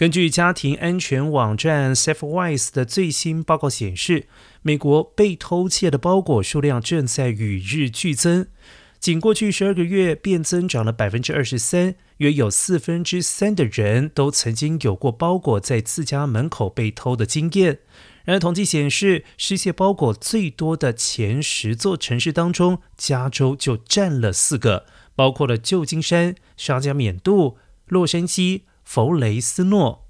根据家庭安全网站 SafeWise 的最新报告显示，美国被偷窃的包裹数量正在与日俱增。仅过去十二个月，便增长了百分之二十三，约有四分之三的人都曾经有过包裹在自家门口被偷的经验。然而，统计显示，失窃包裹最多的前十座城市当中，加州就占了四个，包括了旧金山、沙加缅度、洛杉矶。弗雷斯诺、